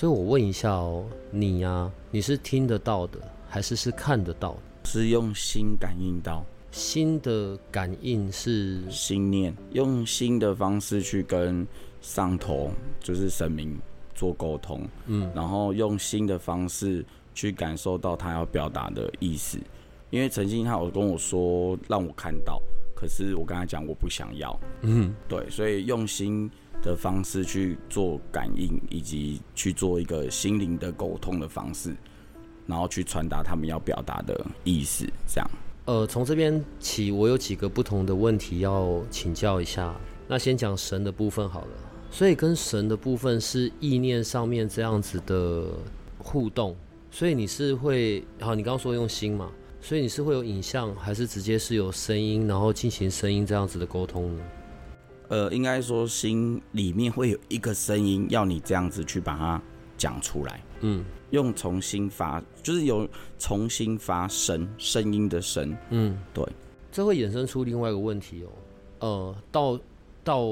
所以我问一下哦，你呀，你是听得到的，还是是看得到？是用心感应到，心的感应是心念，用心的方式去跟上头，就是神明做沟通，嗯，然后用心的方式去感受到他要表达的意思。因为曾经他有跟我说让我看到，可是我跟他讲我不想要，嗯，对，所以用心。的方式去做感应，以及去做一个心灵的沟通的方式，然后去传达他们要表达的意思。这样，呃，从这边起，我有几个不同的问题要请教一下。那先讲神的部分好了。所以跟神的部分是意念上面这样子的互动。所以你是会，好，你刚刚说用心嘛？所以你是会有影像，还是直接是有声音，然后进行声音这样子的沟通呢？呃，应该说心里面会有一个声音，要你这样子去把它讲出来。嗯，用重新发，就是有重新发声，声音的声。嗯，对。这会衍生出另外一个问题哦。呃，道道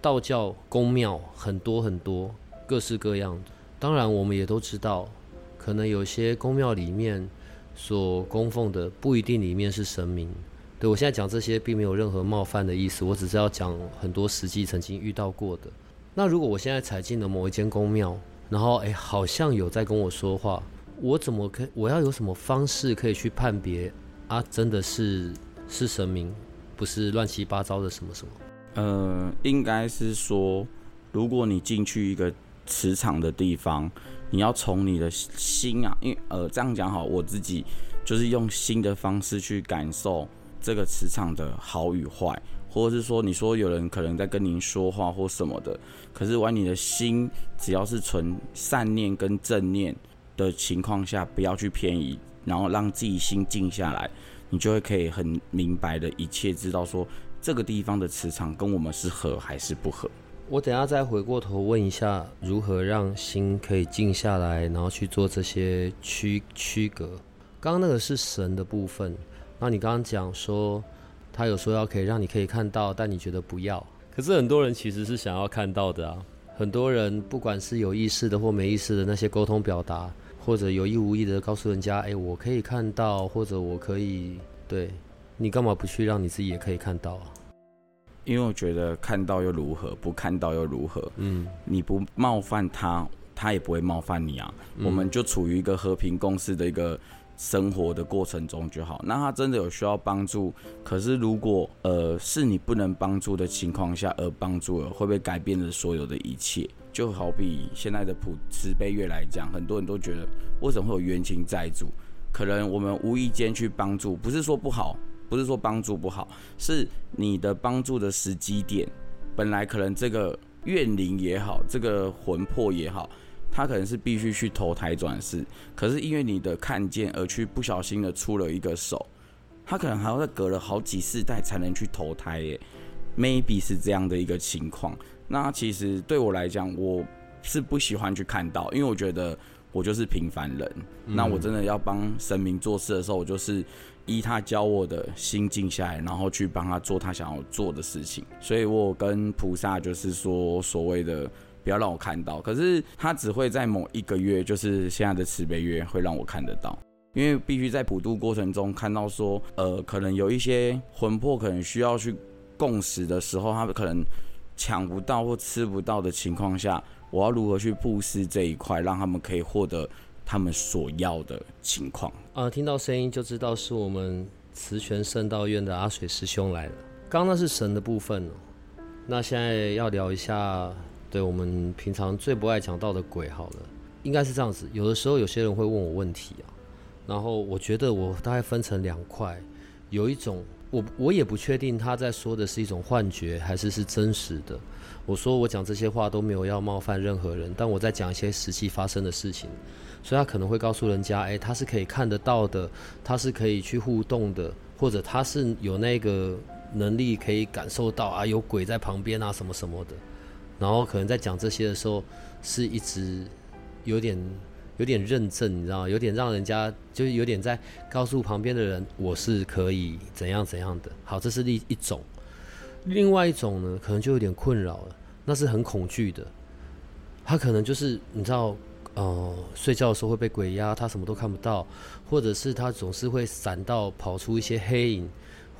道教宫庙很多很多，各式各样的。当然，我们也都知道，可能有些宫庙里面所供奉的不一定里面是神明。对我现在讲这些并没有任何冒犯的意思，我只是要讲很多实际曾经遇到过的。那如果我现在踩进了某一间宫庙，然后诶，好像有在跟我说话，我怎么可我要有什么方式可以去判别啊？真的是是神明，不是乱七八糟的什么什么？呃，应该是说，如果你进去一个磁场的地方，你要从你的心啊，因为呃这样讲好，我自己就是用心的方式去感受。这个磁场的好与坏，或者是说，你说有人可能在跟您说话或什么的，可是玩你的心只要是存善念跟正念的情况下，不要去偏移，然后让自己心静下来，你就会可以很明白的一切知道说这个地方的磁场跟我们是合还是不合。我等下再回过头问一下，如何让心可以静下来，然后去做这些区区隔。刚刚那个是神的部分。那你刚刚讲说，他有说要可以让你可以看到，但你觉得不要。可是很多人其实是想要看到的啊。很多人不管是有意识的或没意识的那些沟通表达，或者有意无意的告诉人家，哎，我可以看到，或者我可以，对你干嘛不去让你自己也可以看到啊？因为我觉得看到又如何，不看到又如何？嗯，你不冒犯他，他也不会冒犯你啊。我们就处于一个和平共事的一个。生活的过程中就好。那他真的有需要帮助，可是如果呃是你不能帮助的情况下而帮助了，会不会改变了所有的一切？就好比现在的普慈悲月来讲，很多人都觉得为什么会有冤亲债主？可能我们无意间去帮助，不是说不好，不是说帮助不好，是你的帮助的时机点，本来可能这个怨灵也好，这个魂魄也好。他可能是必须去投胎转世，可是因为你的看见而去不小心的出了一个手，他可能还要再隔了好几世代才能去投胎耶，maybe 是这样的一个情况。那其实对我来讲，我是不喜欢去看到，因为我觉得我就是平凡人。那我真的要帮神明做事的时候，我就是依他教我的心静下来，然后去帮他做他想要做的事情。所以我跟菩萨就是说所谓的。不要让我看到，可是他只会在某一个月，就是现在的慈悲月，会让我看得到，因为必须在普渡过程中看到说，呃，可能有一些魂魄可能需要去共识的时候，他们可能抢不到或吃不到的情况下，我要如何去布施这一块，让他们可以获得他们所要的情况？啊，听到声音就知道是我们慈泉圣道院的阿水师兄来了。刚刚那是神的部分哦，那现在要聊一下。对我们平常最不爱讲到的鬼，好了，应该是这样子。有的时候有些人会问我问题啊，然后我觉得我大概分成两块，有一种我我也不确定他在说的是一种幻觉，还是是真实的。我说我讲这些话都没有要冒犯任何人，但我在讲一些实际发生的事情，所以他可能会告诉人家，诶，他是可以看得到的，他是可以去互动的，或者他是有那个能力可以感受到啊，有鬼在旁边啊，什么什么的。然后可能在讲这些的时候，是一直有点。有点认证，你知道有点让人家就是有点在告诉旁边的人，我是可以怎样怎样的。好，这是一一种。另外一种呢，可能就有点困扰了，那是很恐惧的。他可能就是你知道，呃，睡觉的时候会被鬼压，他什么都看不到，或者是他总是会闪到跑出一些黑影，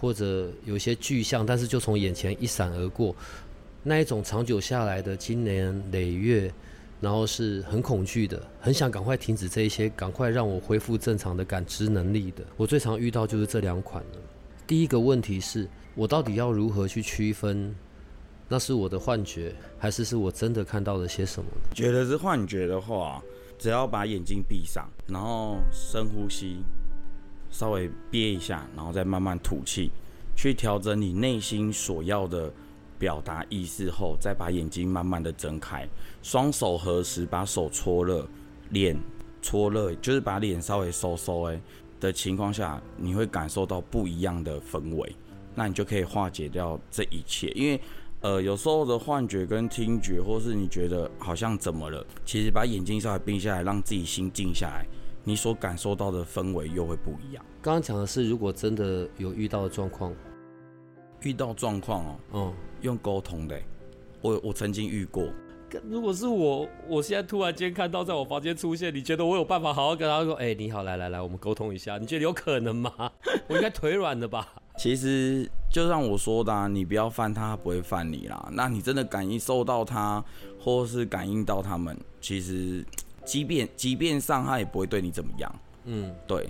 或者有些巨象，但是就从眼前一闪而过。那一种长久下来的，经年累月。然后是很恐惧的，很想赶快停止这一些，赶快让我恢复正常的感知能力的。我最常遇到就是这两款了。第一个问题是我到底要如何去区分，那是我的幻觉，还是是我真的看到了些什么？觉得是幻觉的话，只要把眼睛闭上，然后深呼吸，稍微憋一下，然后再慢慢吐气，去调整你内心所要的。表达意思后，再把眼睛慢慢的睁开，双手合十，把手搓热，脸搓热，就是把脸稍微收收哎的情况下，你会感受到不一样的氛围，那你就可以化解掉这一切。因为呃，有时候的幻觉跟听觉，或是你觉得好像怎么了，其实把眼睛稍微闭下来，让自己心静下来，你所感受到的氛围又会不一样。刚刚讲的是，如果真的有遇到的状况。遇到状况哦，嗯，用沟通的，我我曾经遇过。如果是我，我现在突然间看到在我房间出现，你觉得我有办法好好跟他说，哎，你好，来来来，我们沟通一下，你觉得有可能吗？我应该腿软的吧？其实就像我说的，你不要犯他，不会犯你啦。那你真的感应受到他，或是感应到他们，其实即便即便上他也不会对你怎么样。嗯，对。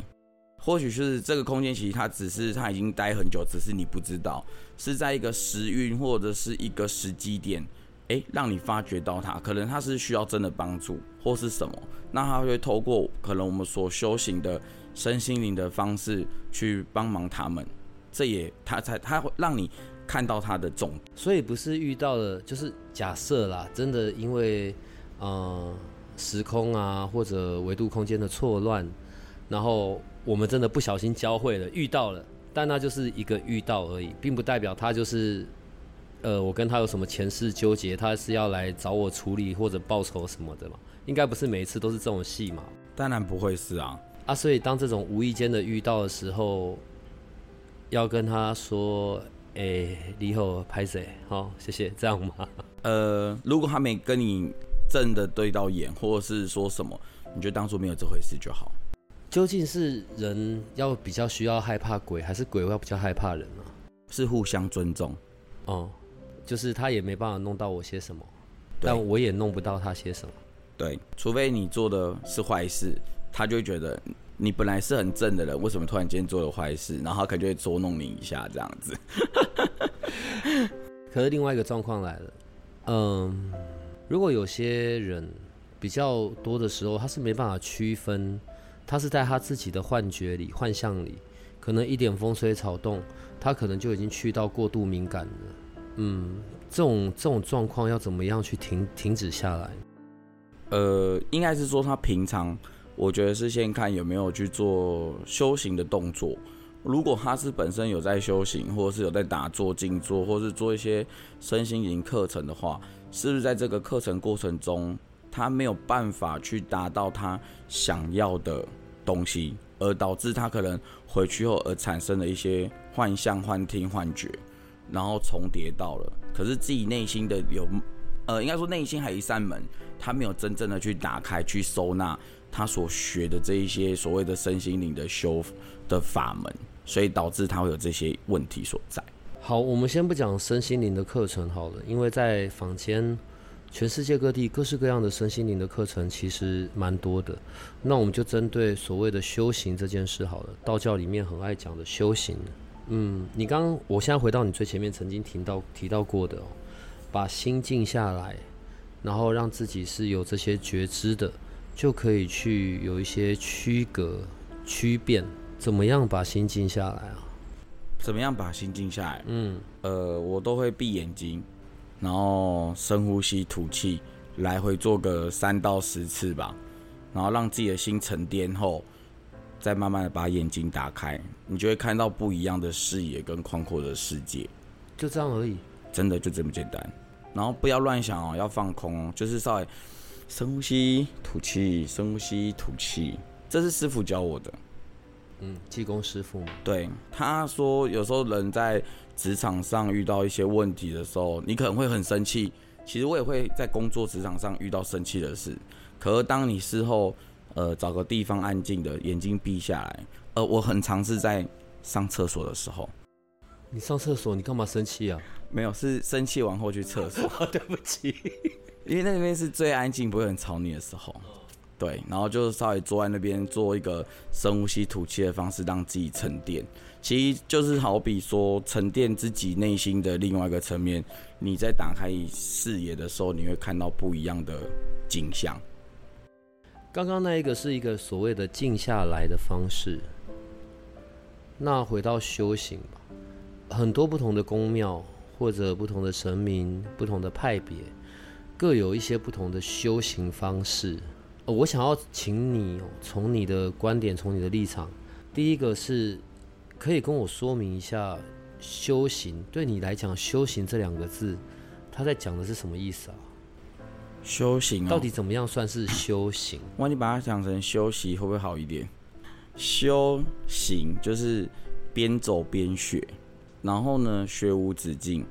或许是这个空间，其实它只是它已经待很久，只是你不知道，是在一个时运或者是一个时机点，诶，让你发觉到它，可能它是需要真的帮助或是什么，那它会透过可能我们所修行的身心灵的方式去帮忙他们，这也它才它会让你看到它的重，所以不是遇到了，就是假设啦，真的因为呃时空啊或者维度空间的错乱，然后。我们真的不小心交汇了，遇到了，但那就是一个遇到而已，并不代表他就是，呃，我跟他有什么前世纠结，他是要来找我处理或者报仇什么的嘛？应该不是每一次都是这种戏嘛？当然不会是啊，啊，所以当这种无意间的遇到的时候，要跟他说，哎，你好，拍谁？好，谢谢，这样吗？呃，如果他没跟你正的对到眼，或者是说什么，你就当做没有这回事就好。究竟是人要比较需要害怕鬼，还是鬼要比较害怕人呢？是互相尊重，哦，就是他也没办法弄到我些什么，但我也弄不到他些什么。对，除非你做的是坏事，他就会觉得你本来是很正的人，为什么突然间做了坏事？然后他可能就会捉弄你一下这样子。可是另外一个状况来了，嗯，如果有些人比较多的时候，他是没办法区分。他是在他自己的幻觉里、幻象里，可能一点风吹草动，他可能就已经去到过度敏感了。嗯，这种这种状况要怎么样去停停止下来？呃，应该是说他平常，我觉得是先看有没有去做修行的动作。如果他是本身有在修行，或者是有在打坐、静坐，或是做一些身心灵课程的话，是不是在这个课程过程中？他没有办法去达到他想要的东西，而导致他可能回去后而产生了一些幻象、幻听、幻觉，然后重叠到了。可是自己内心的有，呃，应该说内心还有一扇门，他没有真正的去打开、去收纳他所学的这一些所谓的身心灵的修的法门，所以导致他会有这些问题所在。好，我们先不讲身心灵的课程好了，因为在坊间。全世界各地各式各样的身心灵的课程其实蛮多的，那我们就针对所谓的修行这件事好了。道教里面很爱讲的修行，嗯，你刚刚，我现在回到你最前面曾经提到提到过的，把心静下来，然后让自己是有这些觉知的，就可以去有一些区隔、区变。怎么样把心静下来啊？怎么样把心静下来？嗯，呃，我都会闭眼睛，然后深呼吸吐气，来回做个三到十次吧，然后让自己的心沉淀后，再慢慢的把眼睛打开，你就会看到不一样的视野跟宽阔的世界。就这样而已，真的就这么简单。然后不要乱想哦，要放空哦，就是稍微深呼吸吐气，深呼吸吐气，这是师傅教我的。嗯，济公师傅对他说，有时候人在职场上遇到一些问题的时候，你可能会很生气。其实我也会在工作职场上遇到生气的事。可是当你事后，呃，找个地方安静的，眼睛闭下来，呃，我很尝试在上厕所的时候。你上厕所，你干嘛生气啊？没有，是生气完后去厕所。对不起，因为那边是最安静，不会很吵你的时候。对，然后就是稍微坐在那边做一个深呼吸吐气的方式，让自己沉淀。其实就是好比说沉淀自己内心的另外一个层面。你在打开视野的时候，你会看到不一样的景象。刚刚那一个是一个所谓的静下来的方式。那回到修行吧。很多不同的宫庙或者不同的神明、不同的派别，各有一些不同的修行方式。我想要请你从你的观点、从你的立场，第一个是可以跟我说明一下修行对你来讲，修行这两个字，他在讲的是什么意思啊？修行到底怎么样算是修行？哇，你把它讲成休息会不会好一点？修行就是边走边学。然后呢，学无止境。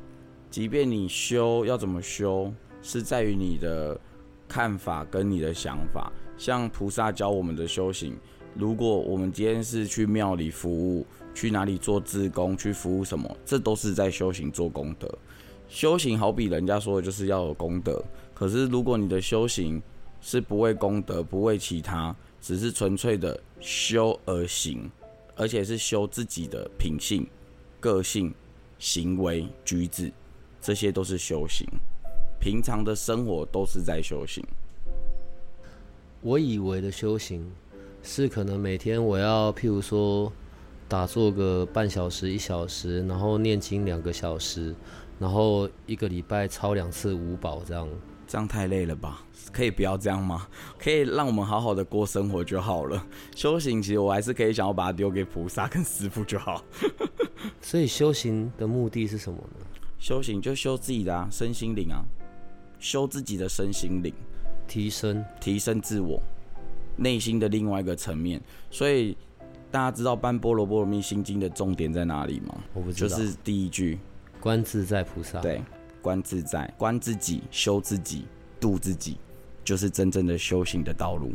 即便你修要怎么修，是在于你的看法跟你的想法。像菩萨教我们的修行，如果我们今天是去庙里服务，去哪里做志工，去服务什么，这都是在修行做功德。修行好比人家说的就是要有功德，可是如果你的修行是不为功德，不为其他，只是纯粹的修而行，而且是修自己的品性。个性、行为、举止，这些都是修行。平常的生活都是在修行。我以为的修行，是可能每天我要，譬如说打坐个半小时、一小时，然后念经两个小时，然后一个礼拜抄两次五宝这样。这样太累了吧？可以不要这样吗？可以让我们好好的过生活就好了。修行其实我还是可以想要把它丢给菩萨跟师傅就好。所以修行的目的是什么呢？修行就修自己的啊，身心灵啊，修自己的身心灵，提升提升自我内心的另外一个层面。所以大家知道《般波罗波罗蜜心经》的重点在哪里吗？我不知道。就是第一句，观自在菩萨。对。观自在，观自己，修自己，度自己，就是真正的修行的道路，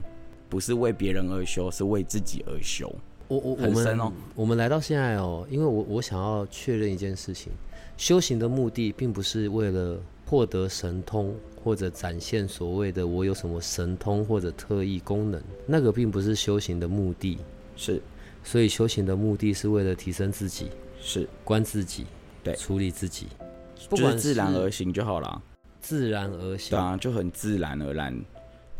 不是为别人而修，是为自己而修。我我我们我们来到现在哦，因为我我想要确认一件事情，修行的目的并不是为了获得神通或者展现所谓的我有什么神通或者特异功能，那个并不是修行的目的。是，所以修行的目的是为了提升自己，是观自己，对，处理自己。就是自然而行就好了，自然而行，对啊，就很自然而然。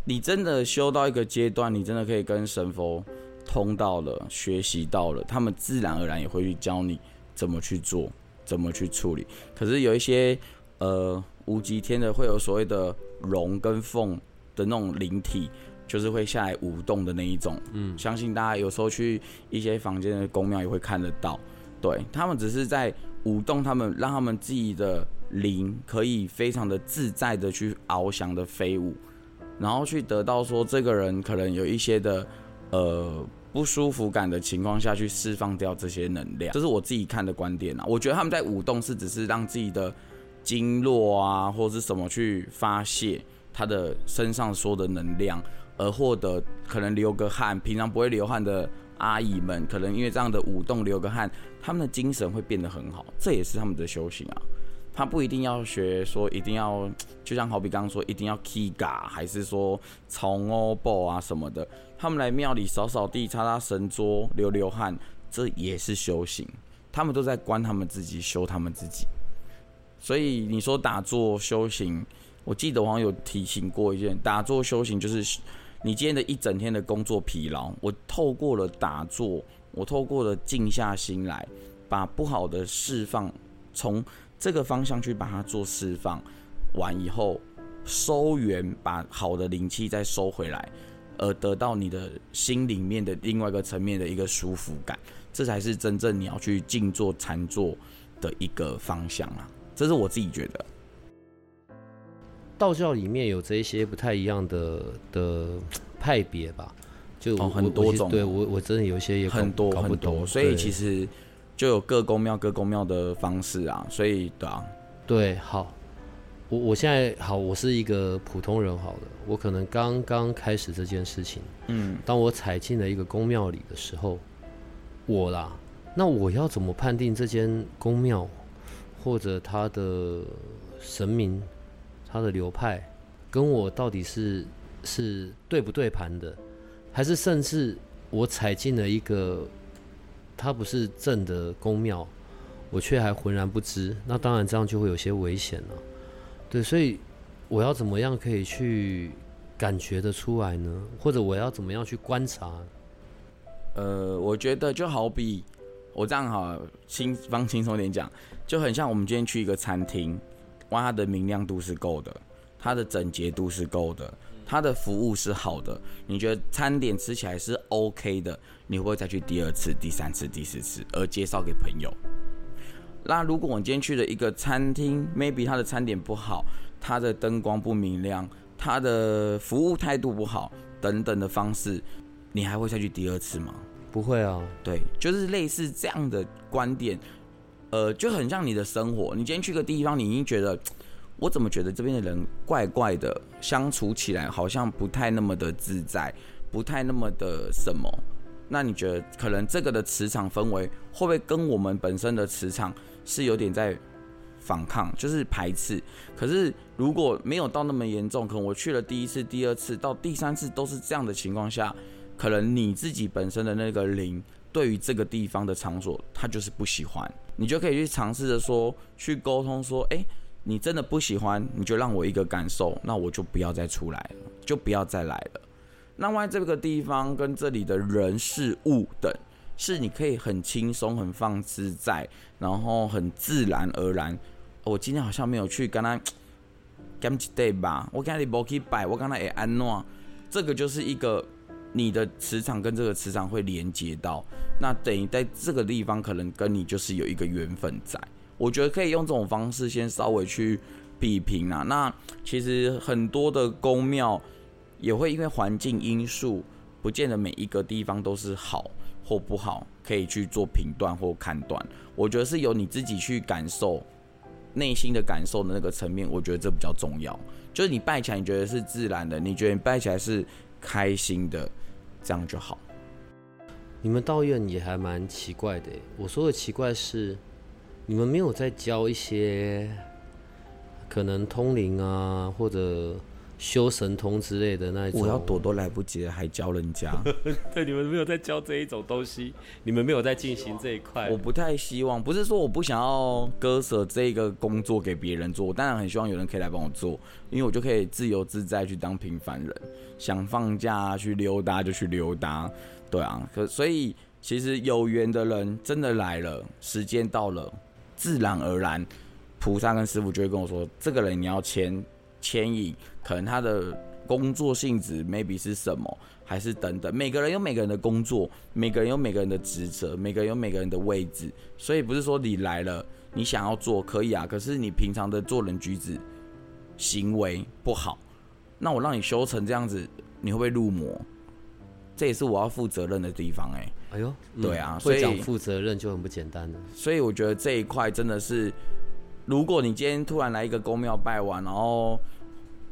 你真的修到一个阶段，你真的可以跟神佛通到了，学习到了，他们自然而然也会去教你怎么去做，怎么去处理。可是有一些呃无极天的，会有所谓的龙跟凤的那种灵体，就是会下来舞动的那一种。嗯，相信大家有时候去一些房间的宫庙也会看得到，对他们只是在。舞动他们，让他们自己的灵可以非常的自在的去翱翔的飞舞，然后去得到说这个人可能有一些的呃不舒服感的情况下去释放掉这些能量，这是我自己看的观点啊。我觉得他们在舞动是只是让自己的经络啊或者是什么去发泄他的身上所有的能量，而获得可能流个汗，平常不会流汗的。阿姨们可能因为这样的舞动流个汗，他们的精神会变得很好，这也是他们的修行啊。他不一定要学说一定要，就像好比刚刚说一定要 Kiga，还是说从 o b 啊什么的，他们来庙里扫扫地、擦擦神桌、流流汗，这也是修行。他们都在观他们自己，修他们自己。所以你说打坐修行，我记得我好像有提醒过一件，打坐修行就是。你今天的一整天的工作疲劳，我透过了打坐，我透过了静下心来，把不好的释放，从这个方向去把它做释放完以后，收源，把好的灵气再收回来，而得到你的心里面的另外一个层面的一个舒服感，这才是真正你要去静坐禅坐的一个方向啊！这是我自己觉得。道教里面有这些不太一样的的派别吧，就很多种。对我我真的有一些也很多很多，所以其实就有各宫庙各宫庙的方式啊。所以对啊，对，好，我我现在好，我是一个普通人，好了，我可能刚刚开始这件事情。嗯，当我踩进了一个宫庙里的时候，我啦，那我要怎么判定这间宫庙或者他的神明？他的流派跟我到底是是对不对盘的，还是甚至我踩进了一个他不是正的宫庙，我却还浑然不知，那当然这样就会有些危险了。对，所以我要怎么样可以去感觉得出来呢？或者我要怎么样去观察？呃，我觉得就好比我这样哈，轻放轻松点讲，就很像我们今天去一个餐厅。哇，它的明亮度是够的，它的整洁度是够的，它的服务是好的。你觉得餐点吃起来是 OK 的，你会不会再去第二次、第三次、第四次，而介绍给朋友？那如果我今天去了一个餐厅，maybe 它的餐点不好，它的灯光不明亮，它的服务态度不好，等等的方式，你还会再去第二次吗？不会啊。对，就是类似这样的观点。呃，就很像你的生活。你今天去个地方，你已经觉得，我怎么觉得这边的人怪怪的，相处起来好像不太那么的自在，不太那么的什么？那你觉得可能这个的磁场氛围会不会跟我们本身的磁场是有点在反抗，就是排斥？可是如果没有到那么严重，可能我去了第一次、第二次到第三次都是这样的情况下，可能你自己本身的那个灵。对于这个地方的场所，他就是不喜欢，你就可以去尝试着说，去沟通说，哎，你真的不喜欢，你就让我一个感受，那我就不要再出来了，就不要再来了。那万一这个地方跟这里的人事物等，是你可以很轻松、很放自在，然后很自然而然。我今天好像没有去跟他 game day 吧，我跟他没去摆，我跟他也安诺，这个就是一个。你的磁场跟这个磁场会连接到，那等于在这个地方可能跟你就是有一个缘分在。我觉得可以用这种方式先稍微去比拼啊。那其实很多的宫庙也会因为环境因素，不见得每一个地方都是好或不好，可以去做评断或判断。我觉得是由你自己去感受内心的感受的那个层面，我觉得这比较重要。就是你拜起来你觉得是自然的，你觉得你拜起来是开心的。这样就好。你们道院也还蛮奇怪的。我说的奇怪是，你们没有在教一些可能通灵啊，或者。修神通之类的那一种，我要躲都来不及了，还教人家。对，你们没有在教这一种东西，你们没有在进行这一块。我不太希望，不是说我不想要割舍这个工作给别人做，我当然很希望有人可以来帮我做，因为我就可以自由自在去当平凡人，想放假去溜达就去溜达。对啊，可所以其实有缘的人真的来了，时间到了，自然而然，菩萨跟师傅就会跟我说，这个人你要签。牵引可能他的工作性质 maybe 是什么，还是等等。每个人有每个人的工作，每个人有每个人的职责，每个人有每个人的位置。所以不是说你来了，你想要做可以啊。可是你平常的做人举止行为不好，那我让你修成这样子，你会不会入魔？这也是我要负责任的地方哎。哎呦，对啊，所以负责任就很不简单了。所以我觉得这一块真的是。如果你今天突然来一个公庙拜完，然后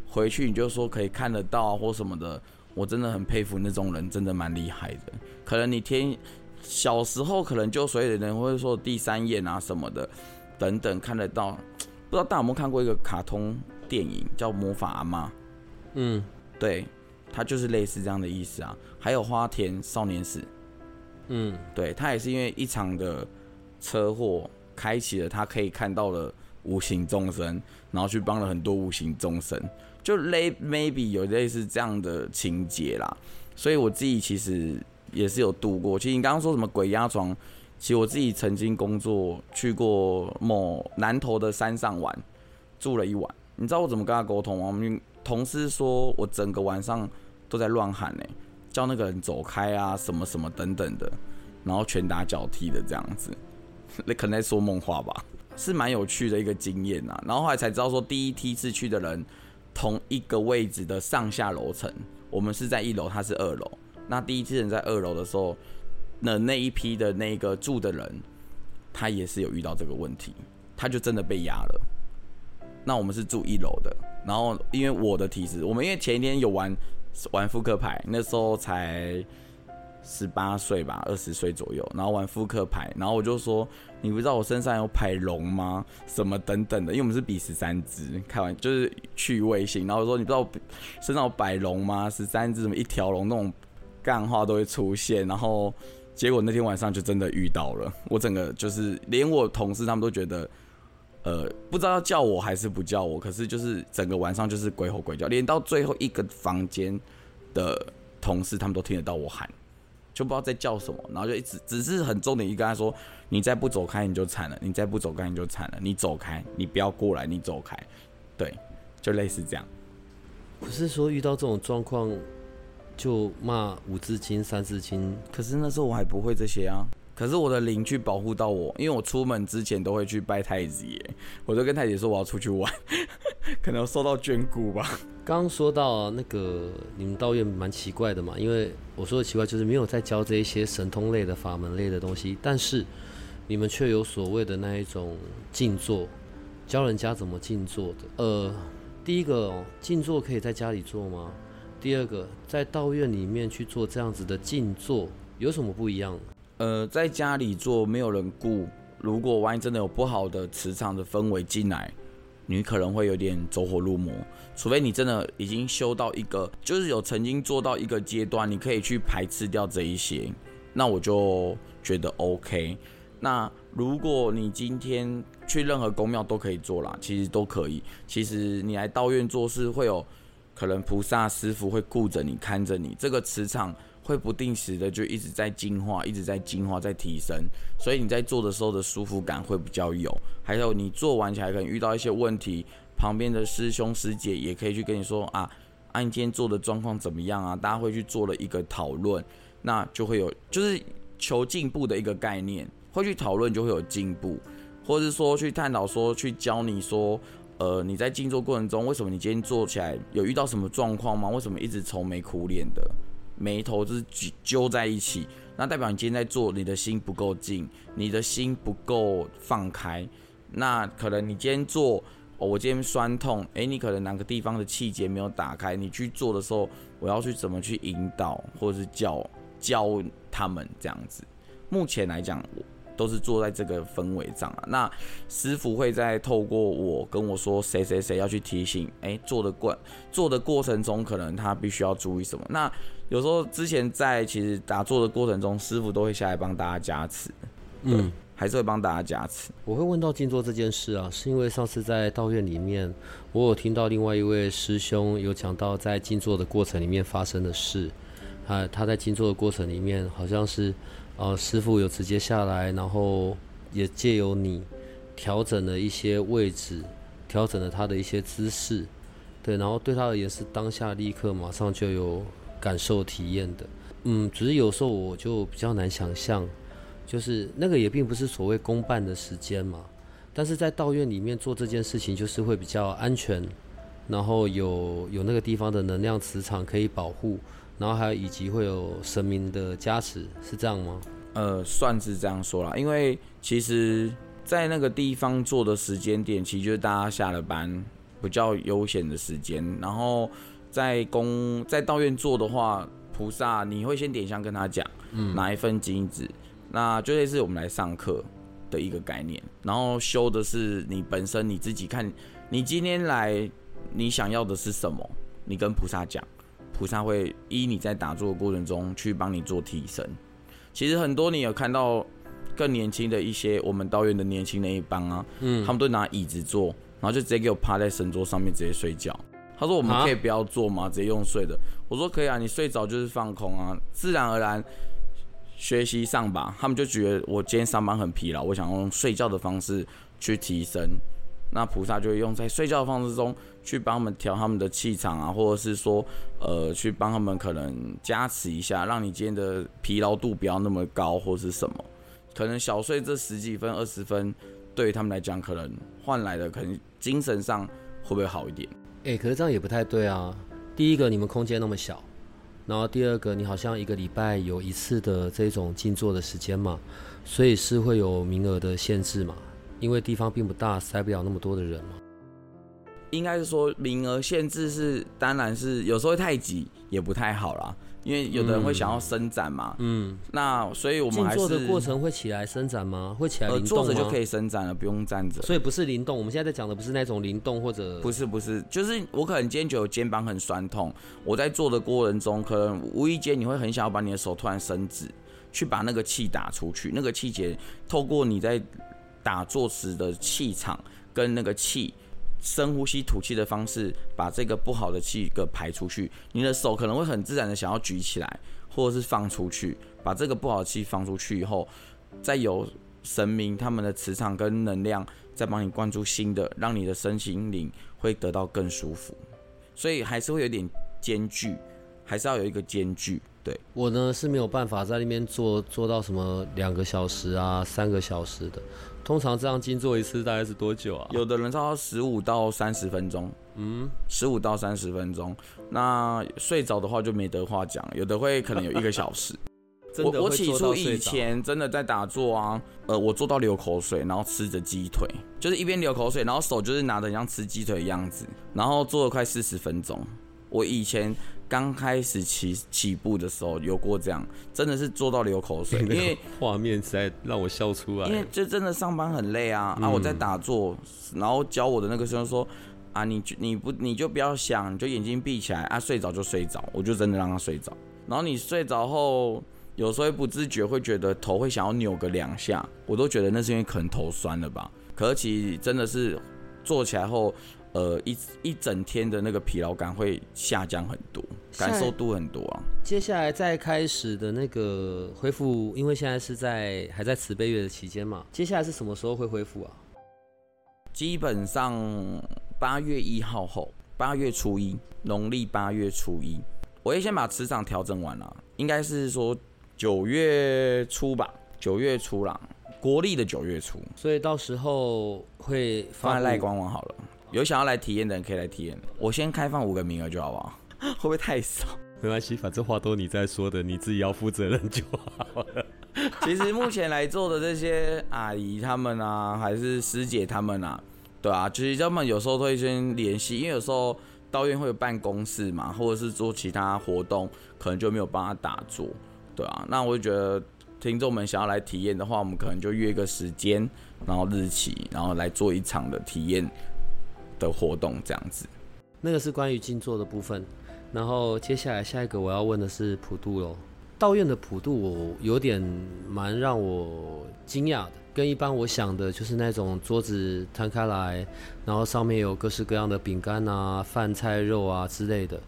回去你就说可以看得到或什么的，我真的很佩服那种人，真的蛮厉害的。可能你天小时候可能就所有的人会说第三眼啊什么的等等看得到，不知道大家有没有看过一个卡通电影叫《魔法阿妈》？嗯，对，它就是类似这样的意思啊。还有花田少年史，嗯，对他也是因为一场的车祸开启了他可以看到了。无形众生，然后去帮了很多无形众生，就类 maybe 有类似这样的情节啦。所以我自己其实也是有度过。其实你刚刚说什么鬼压床，其实我自己曾经工作去过某南头的山上玩，住了一晚。你知道我怎么跟他沟通吗？我们同事说我整个晚上都在乱喊呢，叫那个人走开啊，什么什么等等的，然后拳打脚踢的这样子，那可能在说梦话吧，是蛮有趣的一个经验呐。然后后来才知道说，第一梯次去的人，同一个位置的上下楼层，我们是在一楼，他是二楼。那第一次人在二楼的时候。那那一批的那个住的人，他也是有遇到这个问题，他就真的被压了。那我们是住一楼的，然后因为我的体质，我们因为前一天有玩玩复刻牌，那时候才十八岁吧，二十岁左右，然后玩复刻牌，然后我就说，你不知道我身上有牌龙吗？什么等等的，因为我们是比十三只，开玩就是趣味性，然后说你不知道身上有百龙吗？十三只什么一条龙那种干话都会出现，然后。结果那天晚上就真的遇到了，我整个就是连我同事他们都觉得，呃，不知道要叫我还是不叫我，可是就是整个晚上就是鬼吼鬼叫，连到最后一个房间的同事他们都听得到我喊，就不知道在叫什么，然后就一直只是很重点一跟他说，你再不走开你就惨了，你再不走开你就惨了，你走开，你不要过来，你走开，对，就类似这样。不是说遇到这种状况。就骂五字经、三字经，可是那时候我还不会这些啊。可是我的邻居保护到我，因为我出门之前都会去拜太子爷，我就跟太姐说我要出去玩，可能受到眷顾吧。刚刚说到那个你们道院蛮奇怪的嘛，因为我说的奇怪就是没有在教这一些神通类的法门类的东西，但是你们却有所谓的那一种静坐，教人家怎么静坐的。呃，第一个哦静坐可以在家里做吗？第二个，在道院里面去做这样子的静坐，有什么不一样？呃，在家里做没有人顾，如果万一真的有不好的磁场的氛围进来，你可能会有点走火入魔。除非你真的已经修到一个，就是有曾经做到一个阶段，你可以去排斥掉这一些，那我就觉得 OK。那如果你今天去任何宫庙都可以做啦，其实都可以。其实你来道院做事会有。可能菩萨师傅会顾着你，看着你，这个磁场会不定时的就一直在进化，一直在进化，在提升，所以你在做的时候的舒服感会比较有。还有你做完起来可能遇到一些问题，旁边的师兄师姐也可以去跟你说啊，啊你今天做的状况怎么样啊？大家会去做了一个讨论，那就会有就是求进步的一个概念，会去讨论就会有进步，或者是说去探讨说去教你说。呃，你在静坐过程中，为什么你今天做起来有遇到什么状况吗？为什么一直愁眉苦脸的，眉头就是揪在一起？那代表你今天在做，你的心不够静，你的心不够放开。那可能你今天做，哦，我今天酸痛，诶，你可能哪个地方的气节没有打开？你去做的时候，我要去怎么去引导，或者是教教他们这样子？目前来讲，我。都是坐在这个氛围上啊。那师傅会在透过我跟我说谁谁谁要去提醒，哎，做的过做的过程中，可能他必须要注意什么。那有时候之前在其实打坐的过程中，师傅都会下来帮大家加持，嗯，还是会帮大家加持。我会问到静坐这件事啊，是因为上次在道院里面，我有听到另外一位师兄有讲到在静坐的过程里面发生的事，啊，他在静坐的过程里面好像是。呃，师傅有直接下来，然后也借由你调整了一些位置，调整了他的一些姿势，对，然后对他而言是当下立刻马上就有感受体验的。嗯，只是有时候我就比较难想象，就是那个也并不是所谓公办的时间嘛，但是在道院里面做这件事情就是会比较安全，然后有有那个地方的能量磁场可以保护。然后还有以及会有神明的加持，是这样吗？呃，算是这样说啦，因为其实，在那个地方做的时间点，其实就是大家下了班比较悠闲的时间。然后在公在道院做的话，菩萨你会先点香跟他讲，嗯，拿一份金子，那就类似我们来上课的一个概念。然后修的是你本身你自己看，你今天来你想要的是什么，你跟菩萨讲。菩萨会依你在打坐的过程中去帮你做提升。其实很多你有看到更年轻的一些我们道院的年轻那一帮啊，嗯，他们都拿椅子坐，然后就直接给我趴在神桌上面直接睡觉。他说我们可以不要做吗？直接用睡的。我说可以啊，你睡着就是放空啊，自然而然学习上吧，他们就觉得我今天上班很疲劳，我想用睡觉的方式去提升。那菩萨就会用在睡觉的方式中去帮他们调他们的气场啊，或者是说，呃，去帮他们可能加持一下，让你今天的疲劳度不要那么高，或是什么。可能小睡这十几分、二十分，对于他们来讲，可能换来的可能精神上会不会好一点？哎，可是这样也不太对啊。第一个，你们空间那么小，然后第二个，你好像一个礼拜有一次的这种静坐的时间嘛，所以是会有名额的限制嘛。因为地方并不大，塞不了那么多的人嘛。应该是说名额限制是，当然是有时候太挤也不太好啦。因为有的人会想要伸展嘛。嗯。那所以我们还是坐的过程会起来伸展吗？会起来灵动坐着就可以伸展了，不用站着。所以不是灵动，我们现在在讲的不是那种灵动或者不是不是，就是我可能今天觉得肩膀很酸痛，我在做的过程中，可能无意间你会很想要把你的手突然伸直，去把那个气打出去，那个气节透过你在。打坐时的气场跟那个气，深呼吸吐气的方式，把这个不好的气给排出去。你的手可能会很自然的想要举起来，或者是放出去，把这个不好的气放出去以后，再有神明他们的磁场跟能量，再帮你灌注新的，让你的身心灵会得到更舒服。所以还是会有点间距，还是要有一个间距。对我呢是没有办法在那边做做到什么两个小时啊，三个小时的。通常这样静坐一次大概是多久啊？有的人超到十五到三十分钟，嗯，十五到三十分钟。那睡着的话就没得话讲，有的会可能有一个小时。我我起初以前真的在打坐啊，呃，我做到流口水，然后吃着鸡腿，就是一边流口水，然后手就是拿着像吃鸡腿的样子，然后做了快四十分钟。我以前。刚开始起起步的时候有过这样，真的是做到流口水，因为画面实在让我笑出来。因为就真的上班很累啊，啊我在打坐，然后教我的那个师兄说啊，你你不你就不要想，你就眼睛闭起来啊，睡着就睡着，我就真的让他睡着。然后你睡着后，有时候不自觉会觉得头会想要扭个两下，我都觉得那是因为可能头酸了吧。可是其实真的是坐起来后。呃，一一整天的那个疲劳感会下降很多，感受度很多啊。接下来再开始的那个恢复，因为现在是在还在慈悲月的期间嘛，接下来是什么时候会恢复啊？基本上八月一号后，八月初一，农历八月初一，我会先把磁场调整完了，应该是说九月初吧，九月初啦，国历的九月初，所以到时候会放在赖官网好了。有想要来体验的人可以来体验。我先开放五个名额就好不好？会不会太少？没关系，反正话都你在说的，你自己要负责任就好了。其实目前来做的这些阿姨他们啊，还是师姐他们啊，对啊，其实他们有时候会先联系，因为有时候道院会有办公室嘛，或者是做其他活动，可能就没有帮他打坐，对啊。那我就觉得听众们想要来体验的话，我们可能就约个时间，然后日期，然后来做一场的体验。的活动这样子，那个是关于静坐的部分。然后接下来下一个我要问的是普渡喽。道院的普渡我有点蛮让我惊讶的，跟一般我想的就是那种桌子摊开来，然后上面有各式各样的饼干啊、饭菜肉啊之类的，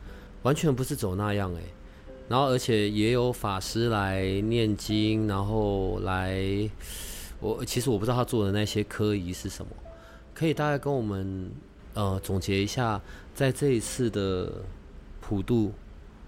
完全不是走那样诶。然后而且也有法师来念经，然后来我其实我不知道他做的那些科仪是什么，可以大概跟我们。呃，总结一下，在这一次的普渡，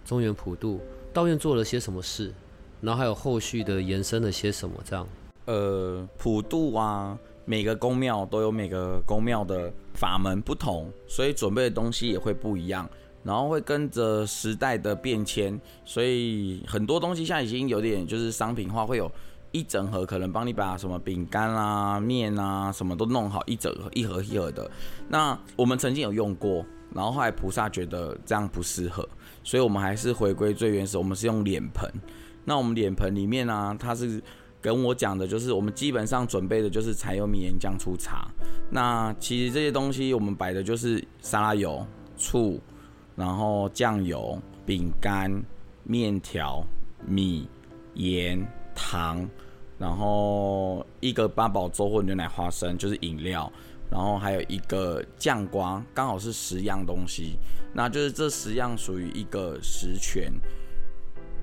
中原普渡道院做了些什么事，然后还有后续的延伸了些什么？这样，呃，普渡啊，每个宫庙都有每个宫庙的法门不同，所以准备的东西也会不一样，然后会跟着时代的变迁，所以很多东西现在已经有点就是商品化，会有。一整盒可能帮你把什么饼干啊、面啊什么都弄好，一整盒一盒一盒的。那我们曾经有用过，然后后来菩萨觉得这样不适合，所以我们还是回归最原始，我们是用脸盆。那我们脸盆里面呢，它是跟我讲的，就是我们基本上准备的就是柴油米盐酱醋茶。那其实这些东西我们摆的就是沙拉油、醋，然后酱油、饼干、面条、米、盐、糖。然后一个八宝粥或牛奶花生就是饮料，然后还有一个酱瓜，刚好是十样东西，那就是这十样属于一个十全。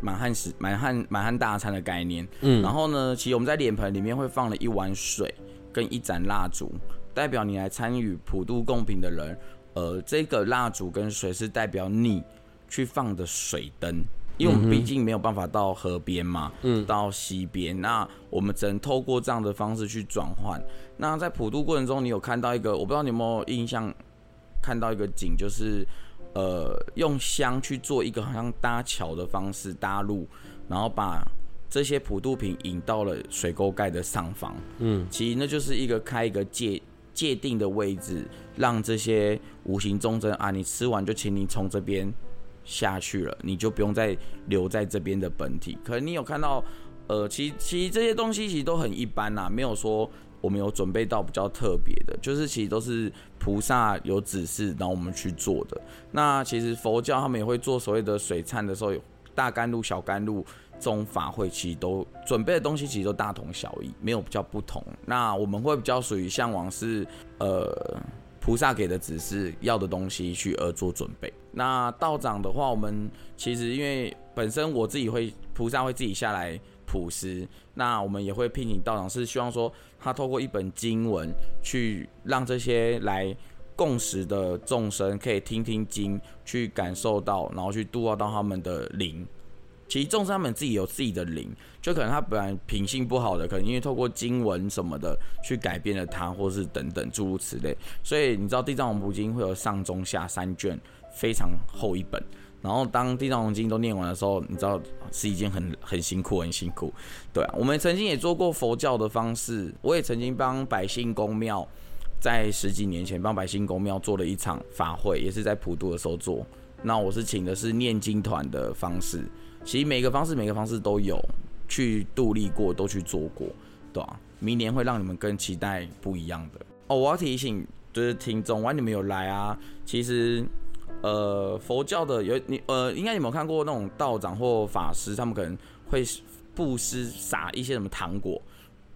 满汉时满汉满汉大餐的概念。嗯，然后呢，其实我们在脸盆里面会放了一碗水跟一盏蜡烛，代表你来参与普渡贡品的人。呃，这个蜡烛跟水是代表你去放的水灯。因为我们毕竟没有办法到河边嘛，嗯，到西边，那我们只能透过这样的方式去转换。那在普渡过程中，你有看到一个，我不知道你有没有印象，看到一个景，就是呃，用香去做一个好像搭桥的方式搭路，然后把这些普渡品引到了水沟盖的上方。嗯，其实那就是一个开一个界界定的位置，让这些无形众生啊，你吃完就请你从这边。下去了，你就不用再留在这边的本体。可能你有看到，呃，其其实这些东西其实都很一般呐，没有说我们有准备到比较特别的，就是其实都是菩萨有指示，然后我们去做的。那其实佛教他们也会做所谓的水忏的时候，有大甘露、小甘露中法会，其实都准备的东西其实都大同小异，没有比较不同。那我们会比较属于向往是，呃。菩萨给的指示，要的东西去而做准备。那道长的话，我们其实因为本身我自己会，菩萨会自己下来普施，那我们也会聘请道长，是希望说他透过一本经文，去让这些来共识的众生可以听听经，去感受到，然后去度化到他们的灵。其实众生他们自己有自己的灵，就可能他本来品性不好的，可能因为透过经文什么的去改变了他，或是等等诸如此类。所以你知道《地藏王菩经》会有上中下三卷，非常厚一本。然后当《地藏王经》都念完的时候，你知道是一件很很辛苦、很辛苦。对啊，我们曾经也做过佛教的方式，我也曾经帮百姓公庙，在十几年前帮百姓公庙做了一场法会，也是在普渡的时候做。那我是请的是念经团的方式。其实每个方式，每个方式都有去独立过，都去做过，对吧？明年会让你们更期待不一样的哦。我要提醒就是听众，完你们有来啊。其实，呃，佛教的有你呃，应该你们有看过那种道长或法师，他们可能会布施撒一些什么糖果，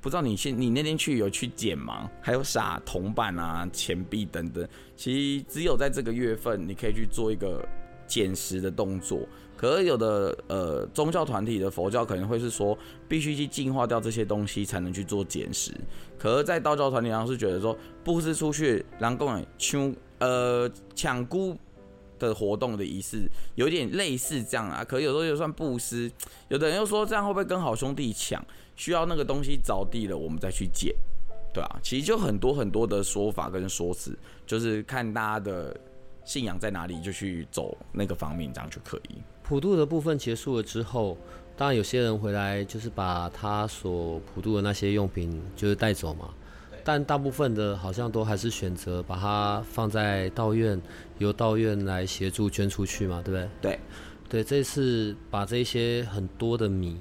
不知道你现你那天去有去捡吗？还有撒铜板啊、钱币等等。其实只有在这个月份，你可以去做一个捡拾的动作。可有的呃宗教团体的佛教可能会是说，必须去净化掉这些东西才能去做捡拾。可是，在道教团体上是觉得说，布施出去，然后供抢呃抢菇的活动的仪式，有点类似这样啊。可有时候就算布施，有的人又说这样会不会跟好兄弟抢？需要那个东西着地了，我们再去捡，对啊，其实就很多很多的说法跟说辞，就是看大家的信仰在哪里，就去走那个方面，这样就可以。普渡的部分结束了之后，当然有些人回来就是把他所普渡的那些用品就是带走嘛。但大部分的好像都还是选择把它放在道院，由道院来协助捐出去嘛，对不对？对，对，这次把这些很多的米，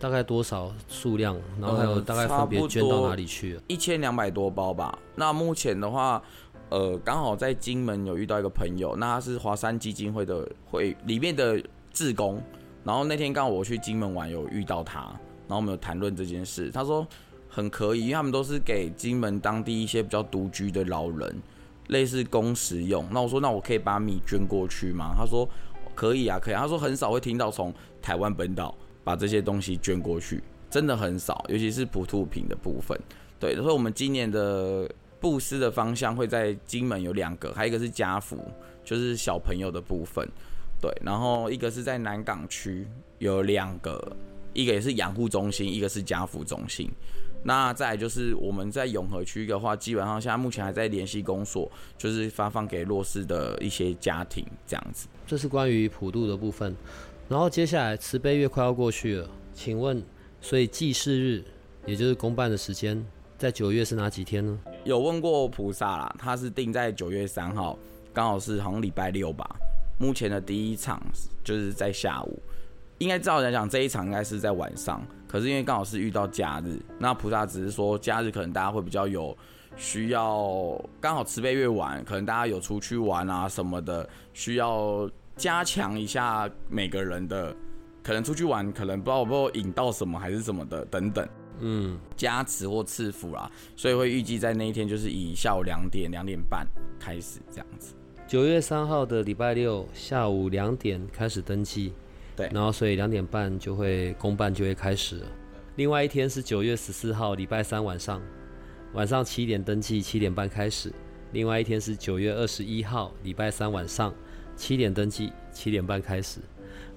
大概多少数量，然后还有大概分别捐到哪里去了？一千两百多包吧。那目前的话。呃，刚好在金门有遇到一个朋友，那他是华山基金会的会里面的志工，然后那天刚好我去金门玩，有遇到他，然后我们有谈论这件事，他说很可以，因为他们都是给金门当地一些比较独居的老人，类似公食用。那我说，那我可以把米捐过去吗？他说可以啊，可以。他说很少会听到从台湾本岛把这些东西捐过去，真的很少，尤其是普渡品的部分。对，所以我们今年的。布施的方向会在金门有两个，还有一个是家福，就是小朋友的部分，对，然后一个是在南港区有两个，一个也是养护中心，一个是家福中心。那再就是我们在永和区的话，基本上现在目前还在联系公所，就是发放给弱势的一些家庭这样子。这是关于普渡的部分，然后接下来慈悲月快要过去了，请问，所以祭祀日也就是公办的时间。在九月是哪几天呢？有问过菩萨啦，他是定在九月三号，刚好是好像礼拜六吧。目前的第一场就是在下午，应该照来讲这一场应该是在晚上，可是因为刚好是遇到假日，那菩萨只是说假日可能大家会比较有需要，刚好慈悲月晚，可能大家有出去玩啊什么的，需要加强一下每个人的，可能出去玩，可能不知道不知道引到什么还是什么的等等。嗯，加持或赐福啦，所以会预计在那一天就是以下午两点、两点半开始这样子。九月三号的礼拜六下午两点开始登记，对，然后所以两点半就会公办就会开始了。另外一天是九月十四号，礼拜三晚上，晚上七点登记，七点半开始。另外一天是九月二十一号，礼拜三晚上七点登记，七点半开始。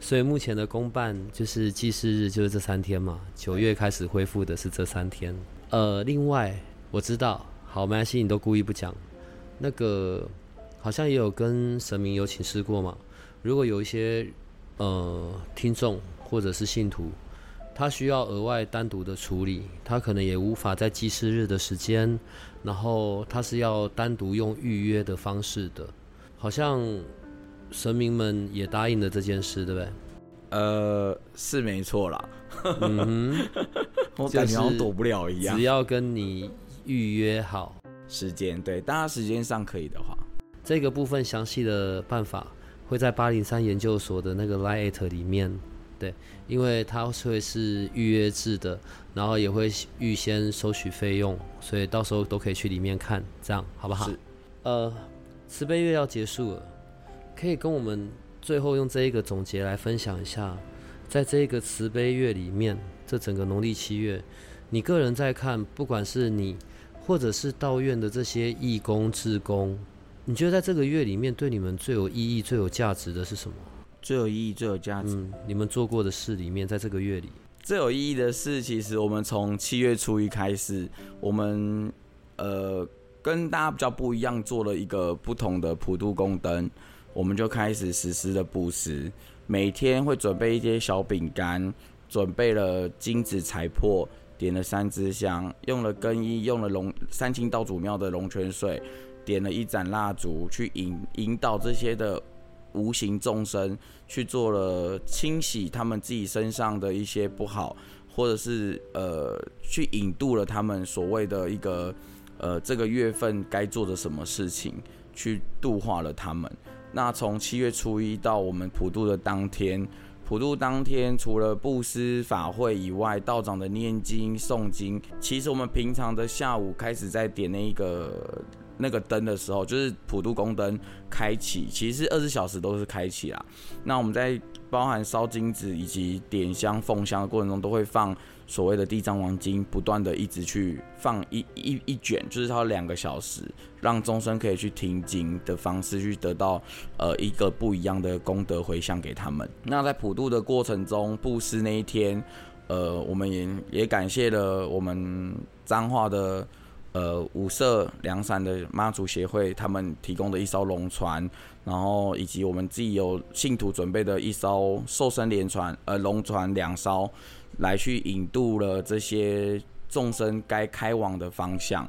所以目前的公办就是祭祀日，就是这三天嘛。九月开始恢复的是这三天。呃，另外我知道，好，没关系，你都故意不讲。那个好像也有跟神明有请示过嘛。如果有一些呃听众或者是信徒，他需要额外单独的处理，他可能也无法在祭祀日的时间，然后他是要单独用预约的方式的，好像。神明们也答应了这件事，对不对？呃，是没错啦。嗯哼，我感觉躲不了一样。只要跟你预约好时间，对，大家时间上可以的话，这个部分详细的办法会在八零三研究所的那个 Lite 里面，对，因为它会是预约制的，然后也会预先收取费用，所以到时候都可以去里面看，这样好不好？是。呃，慈悲月要结束了。可以跟我们最后用这一个总结来分享一下，在这一个慈悲月里面，这整个农历七月，你个人在看，不管是你或者是道院的这些义工、志工，你觉得在这个月里面对你们最有意义、最有价值的是什么？最有意义、最有价值？嗯，你们做过的事里面，在这个月里最有意义的事，其实我们从七月初一开始，我们呃跟大家比较不一样，做了一个不同的普渡宫灯。我们就开始实施的布施，每天会准备一些小饼干，准备了金子彩破，点了三支香，用了更衣，用了龙三清道祖庙的龙泉水，点了一盏蜡烛，去引引导这些的无形众生去做了清洗他们自己身上的一些不好，或者是呃去引渡了他们所谓的一个呃这个月份该做的什么事情，去度化了他们。那从七月初一到我们普渡的当天，普渡当天除了布施法会以外，道长的念经诵经，其实我们平常的下午开始在点那个那个灯的时候，就是普渡宫灯开启，其实二十小时都是开启啦。那我们在包含烧金子以及点香奉香的过程中，都会放。所谓的地藏王经，不断的一直去放一一一卷，就是它两个小时，让众生可以去听经的方式，去得到呃一个不一样的功德回向给他们。那在普渡的过程中，布施那一天，呃，我们也也感谢了我们彰化的呃五色凉山的妈祖协会，他们提供的一艘龙船，然后以及我们自己有信徒准备的一艘寿生连船，呃龙船两艘。来去引渡了这些众生该开往的方向，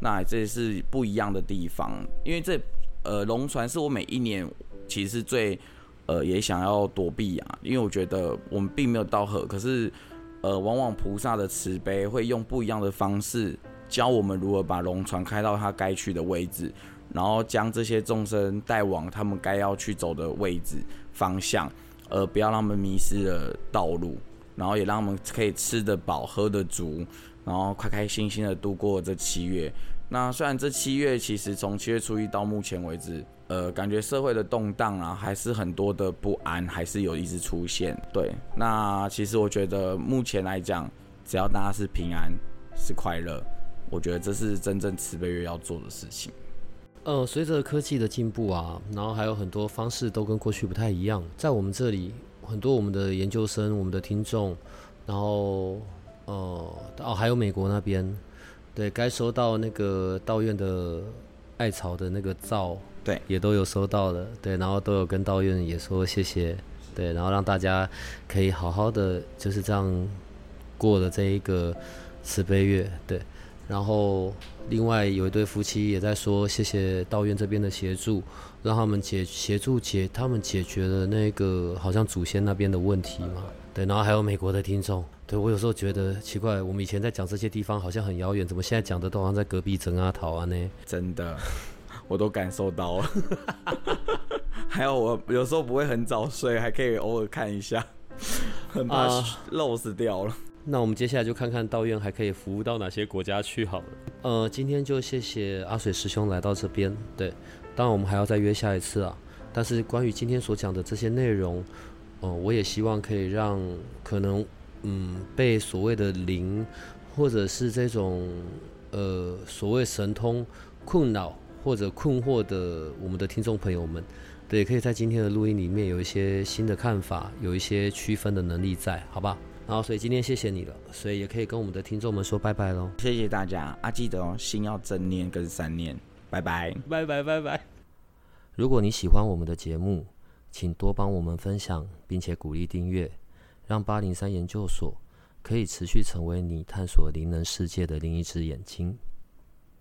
那这是不一样的地方。因为这呃龙船是我每一年其实最呃也想要躲避啊，因为我觉得我们并没有到河，可是呃往往菩萨的慈悲会用不一样的方式教我们如何把龙船开到它该去的位置，然后将这些众生带往他们该要去走的位置方向，而不要让他们迷失了道路。然后也让我们可以吃得饱、喝得足，然后开开心心的度过这七月。那虽然这七月其实从七月初一到目前为止，呃，感觉社会的动荡啊，还是很多的不安，还是有一直出现。对，那其实我觉得目前来讲，只要大家是平安、是快乐，我觉得这是真正慈悲月要做的事情。呃，随着科技的进步啊，然后还有很多方式都跟过去不太一样，在我们这里。很多我们的研究生、我们的听众，然后呃哦，还有美国那边，对该收到那个道院的艾草的那个皂，对，也都有收到的，对，然后都有跟道院也说谢谢，对，然后让大家可以好好的就是这样过了这一个慈悲月，对。然后，另外有一对夫妻也在说，谢谢道院这边的协助，让他们解协助解他们解决了那个好像祖先那边的问题嘛。对，然后还有美国的听众，对我有时候觉得奇怪，我们以前在讲这些地方好像很遥远，怎么现在讲的都好像在隔壁整啊桃啊呢？真的，我都感受到了。还有我有时候不会很早睡，还可以偶尔看一下，很怕漏死掉了。那我们接下来就看看道院还可以服务到哪些国家去好了。呃，今天就谢谢阿水师兄来到这边。对，当然我们还要再约下一次啊。但是关于今天所讲的这些内容，哦，我也希望可以让可能嗯被所谓的灵或者是这种呃所谓神通困扰或者困惑的我们的听众朋友们，对，可以在今天的录音里面有一些新的看法，有一些区分的能力在，好吧？然后，所以今天谢谢你了，所以也可以跟我们的听众们说拜拜喽。谢谢大家啊，记得哦，心要正念跟善念，拜拜，拜拜，拜拜。如果你喜欢我们的节目，请多帮我们分享，并且鼓励订阅，让八零三研究所可以持续成为你探索灵能世界的另一只眼睛。